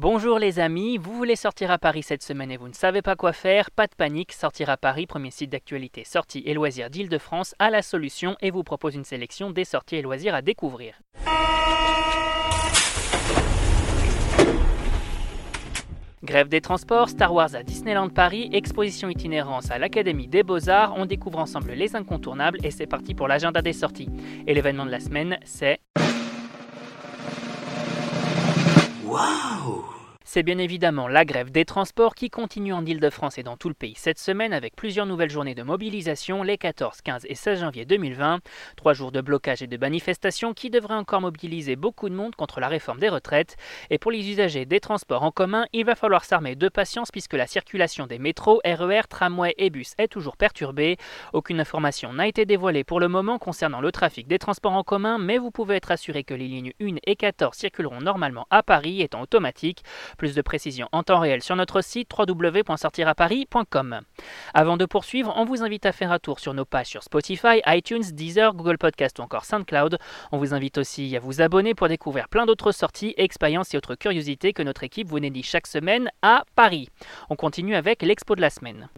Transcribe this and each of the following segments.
Bonjour les amis, vous voulez sortir à Paris cette semaine et vous ne savez pas quoi faire? Pas de panique, Sortir à Paris, premier site d'actualité sorties et loisirs d'Île-de-France, a la solution et vous propose une sélection des sorties et loisirs à découvrir. Grève des transports, Star Wars à Disneyland Paris, exposition itinérance à l'Académie des Beaux-Arts, on découvre ensemble les incontournables et c'est parti pour l'agenda des sorties. Et l'événement de la semaine, c'est... Waouh C'est bien évidemment la grève des transports qui continue en Ile-de-France et dans tout le pays cette semaine avec plusieurs nouvelles journées de mobilisation les 14, 15 et 16 janvier 2020. Trois jours de blocage et de manifestations qui devraient encore mobiliser beaucoup de monde contre la réforme des retraites. Et pour les usagers des transports en commun, il va falloir s'armer de patience puisque la circulation des métros, RER, tramways et bus est toujours perturbée. Aucune information n'a été dévoilée pour le moment concernant le trafic des transports en commun, mais vous pouvez être assuré que les lignes 1 et 14 circuleront normalement à Paris étant automatiques. Plus de précisions en temps réel sur notre site www.sortiraparis.com. Avant de poursuivre, on vous invite à faire un tour sur nos pages sur Spotify, iTunes, Deezer, Google Podcast ou encore SoundCloud. On vous invite aussi à vous abonner pour découvrir plein d'autres sorties, expériences et autres curiosités que notre équipe vous dédie chaque semaine à Paris. On continue avec l'expo de la semaine.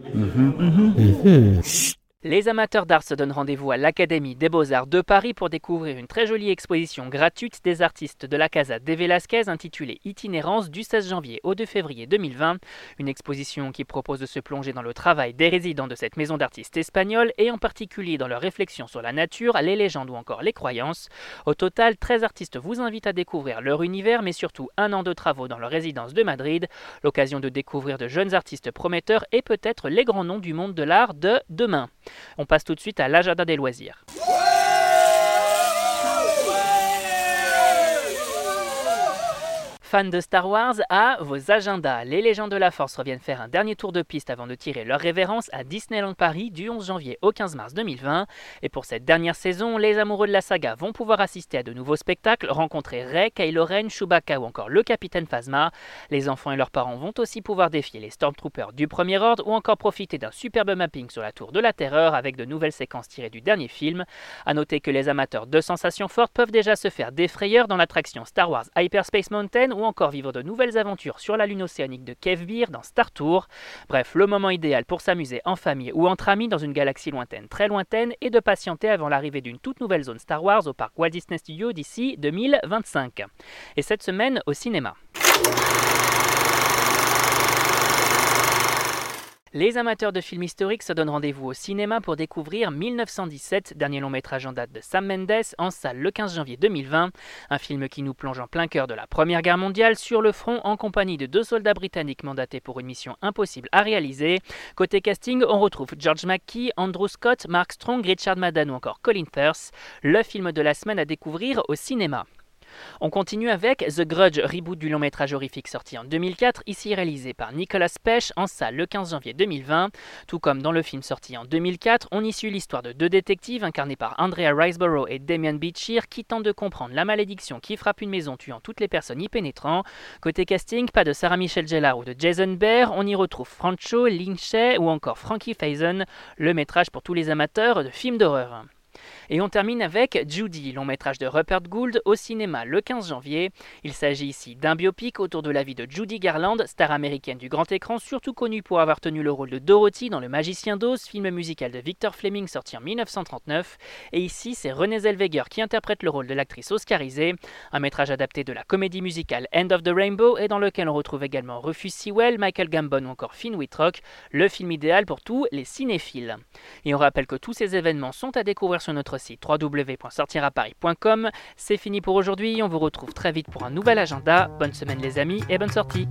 Les amateurs d'art se donnent rendez-vous à l'Académie des Beaux-Arts de Paris pour découvrir une très jolie exposition gratuite des artistes de la Casa de Velasquez intitulée Itinérance du 16 janvier au 2 février 2020. Une exposition qui propose de se plonger dans le travail des résidents de cette maison d'artistes espagnole et en particulier dans leurs réflexions sur la nature, les légendes ou encore les croyances. Au total, 13 artistes vous invitent à découvrir leur univers mais surtout un an de travaux dans leur résidence de Madrid, l'occasion de découvrir de jeunes artistes prometteurs et peut-être les grands noms du monde de l'art de demain. On passe tout de suite à l'agenda des loisirs. Fans de Star Wars, à vos agendas. Les légendes de la Force reviennent faire un dernier tour de piste avant de tirer leur révérence à Disneyland Paris du 11 janvier au 15 mars 2020. Et pour cette dernière saison, les amoureux de la saga vont pouvoir assister à de nouveaux spectacles, rencontrer Rey, Kylo Ren, Chewbacca ou encore le Capitaine Phasma. Les enfants et leurs parents vont aussi pouvoir défier les Stormtroopers du Premier Ordre ou encore profiter d'un superbe mapping sur la Tour de la Terreur avec de nouvelles séquences tirées du dernier film. A noter que les amateurs de sensations fortes peuvent déjà se faire des frayeurs dans l'attraction Star Wars Hyperspace Mountain ou encore vivre de nouvelles aventures sur la lune océanique de Kevbir dans Star Tour. Bref, le moment idéal pour s'amuser en famille ou entre amis dans une galaxie lointaine très lointaine et de patienter avant l'arrivée d'une toute nouvelle zone Star Wars au parc Walt Disney Studios d'ici 2025. Et cette semaine au cinéma. Les amateurs de films historiques se donnent rendez-vous au cinéma pour découvrir 1917, dernier long métrage en date de Sam Mendes, en salle le 15 janvier 2020. Un film qui nous plonge en plein cœur de la Première Guerre mondiale, sur le front, en compagnie de deux soldats britanniques mandatés pour une mission impossible à réaliser. Côté casting, on retrouve George McKee, Andrew Scott, Mark Strong, Richard Madden ou encore Colin Firth. Le film de la semaine à découvrir au cinéma. On continue avec The Grudge, reboot du long métrage horrifique sorti en 2004, ici réalisé par Nicolas Pesch en salle le 15 janvier 2020. Tout comme dans le film sorti en 2004, on y suit l'histoire de deux détectives incarnés par Andrea Riseborough et Damian Beechir qui tentent de comprendre la malédiction qui frappe une maison tuant toutes les personnes y pénétrant. Côté casting, pas de Sarah Michelle Gellar ou de Jason Bear, on y retrouve Francho, Shay ou encore Frankie Faison, le métrage pour tous les amateurs de films d'horreur. Et on termine avec Judy, long métrage de Rupert Gould au cinéma le 15 janvier. Il s'agit ici d'un biopic autour de la vie de Judy Garland, star américaine du grand écran, surtout connue pour avoir tenu le rôle de Dorothy dans Le Magicien d'Oz, film musical de Victor Fleming sorti en 1939. Et ici, c'est Renée Zellweger qui interprète le rôle de l'actrice oscarisée. Un métrage adapté de la comédie musicale End of the Rainbow et dans lequel on retrouve également Rufus Sewell, Michael Gambon ou encore Finn Wittrock, le film idéal pour tous les cinéphiles. Et on rappelle que tous ces événements sont à découvrir sur C'est fini pour aujourd'hui, on vous retrouve très vite pour un nouvel agenda. Bonne semaine les amis et bonne sortie